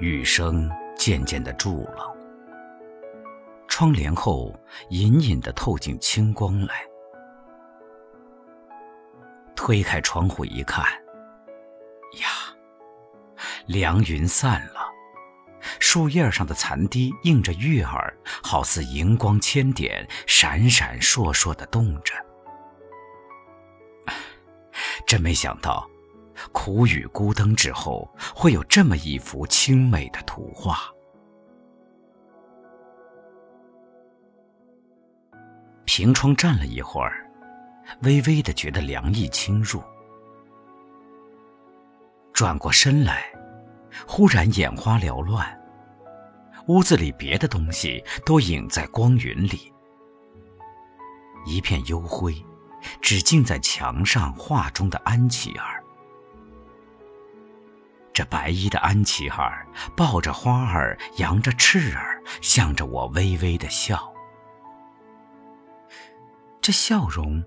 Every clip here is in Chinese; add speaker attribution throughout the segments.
Speaker 1: 雨声渐渐的住了，窗帘后隐隐的透进清光来。推开窗户一看，呀，凉云散了，树叶上的残滴映着月儿，好似荧光千点，闪闪烁烁的动着。真没想到，苦雨孤灯之后，会有这么一幅清美的图画。凭窗站了一会儿，微微的觉得凉意侵入。转过身来，忽然眼花缭乱，屋子里别的东西都隐在光云里，一片幽灰。只静在墙上画中的安琪儿，这白衣的安琪儿抱着花儿，扬着翅儿，向着我微微的笑。这笑容，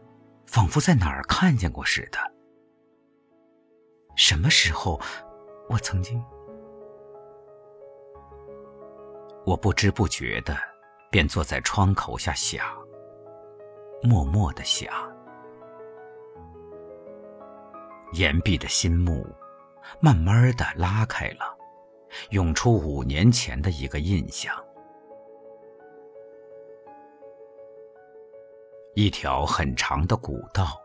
Speaker 1: 仿佛在哪儿看见过似的。什么时候，我曾经……我不知不觉的，便坐在窗口下想，默默的想。岩壁的心目，慢慢的拉开了，涌出五年前的一个印象。一条很长的古道，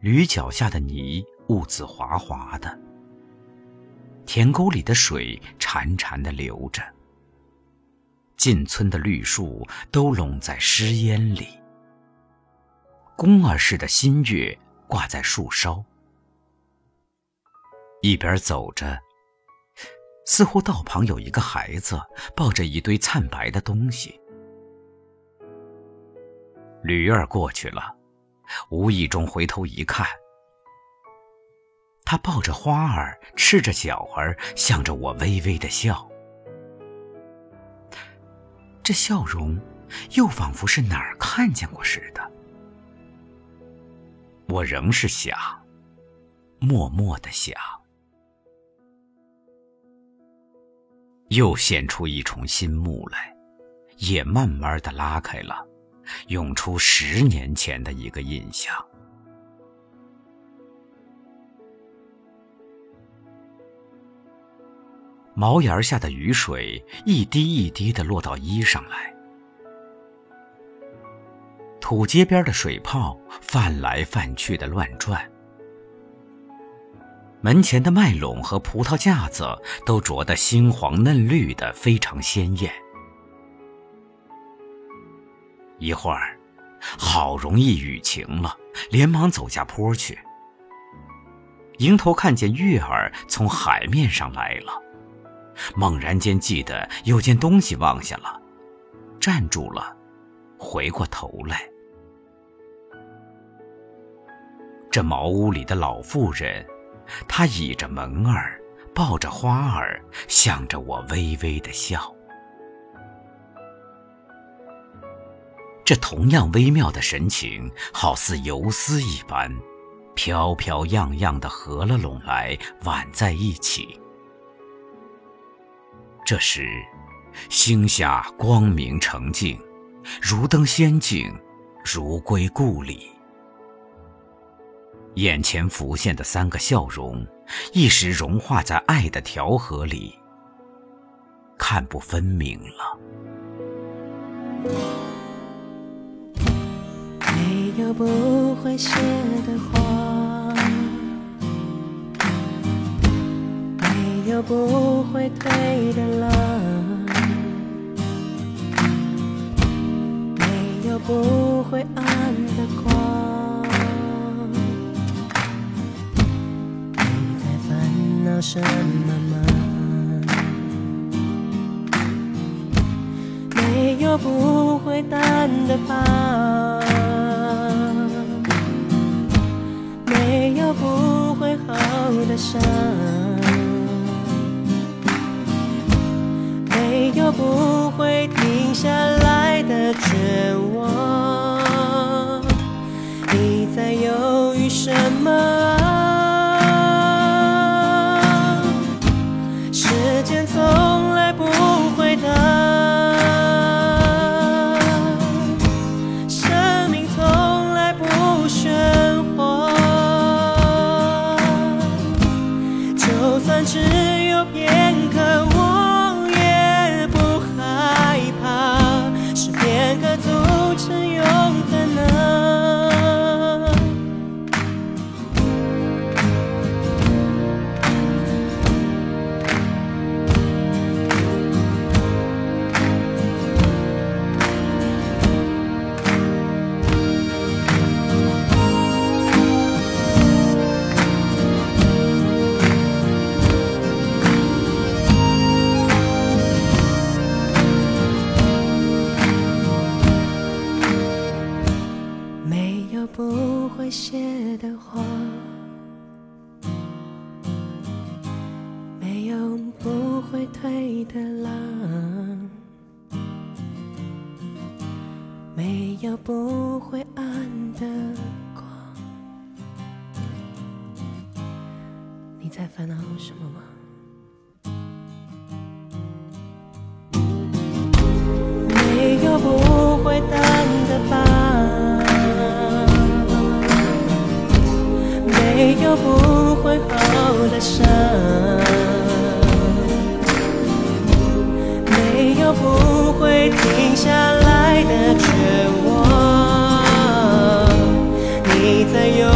Speaker 1: 驴脚下的泥兀自滑滑的，田沟里的水潺潺的流着，进村的绿树都拢在湿烟里，宫儿似的新月。挂在树梢，一边走着，似乎道旁有一个孩子抱着一堆灿白的东西。驴儿过去了，无意中回头一看，他抱着花儿，赤着脚儿，向着我微微的笑。这笑容，又仿佛是哪儿看见过似的。我仍是想，默默的想，又现出一重新幕来，也慢慢的拉开了，涌出十年前的一个印象。茅檐下的雨水一滴一滴的落到衣上来。土街边的水泡泛来泛去的乱转，门前的麦垄和葡萄架子都着得猩黄嫩绿的，非常鲜艳。一会儿，好容易雨停了，连忙走下坡去。迎头看见月儿从海面上来了，猛然间记得有件东西忘下了，站住了，回过头来。这茅屋里的老妇人，他倚着门儿，抱着花儿，向着我微微的笑。这同样微妙的神情，好似游丝一般，飘飘漾漾的合了拢来，挽在一起。这时，星下光明澄净，如登仙境，如归故里。眼前浮现的三个笑容，一时融化在爱的调和里，看不分明了。
Speaker 2: 没有不会谢的花，没有不会退的浪，没有不会什么吗？没有不会淡的疤，没有不会好的伤，没有不会停下来的绝望。你在犹豫什么？片刻不会谢的花，没有不会退的浪，没有不会暗的光。你在烦恼什么吗？没有不会淡的疤，没有不会好的伤没有不会停下来的绝望。你在右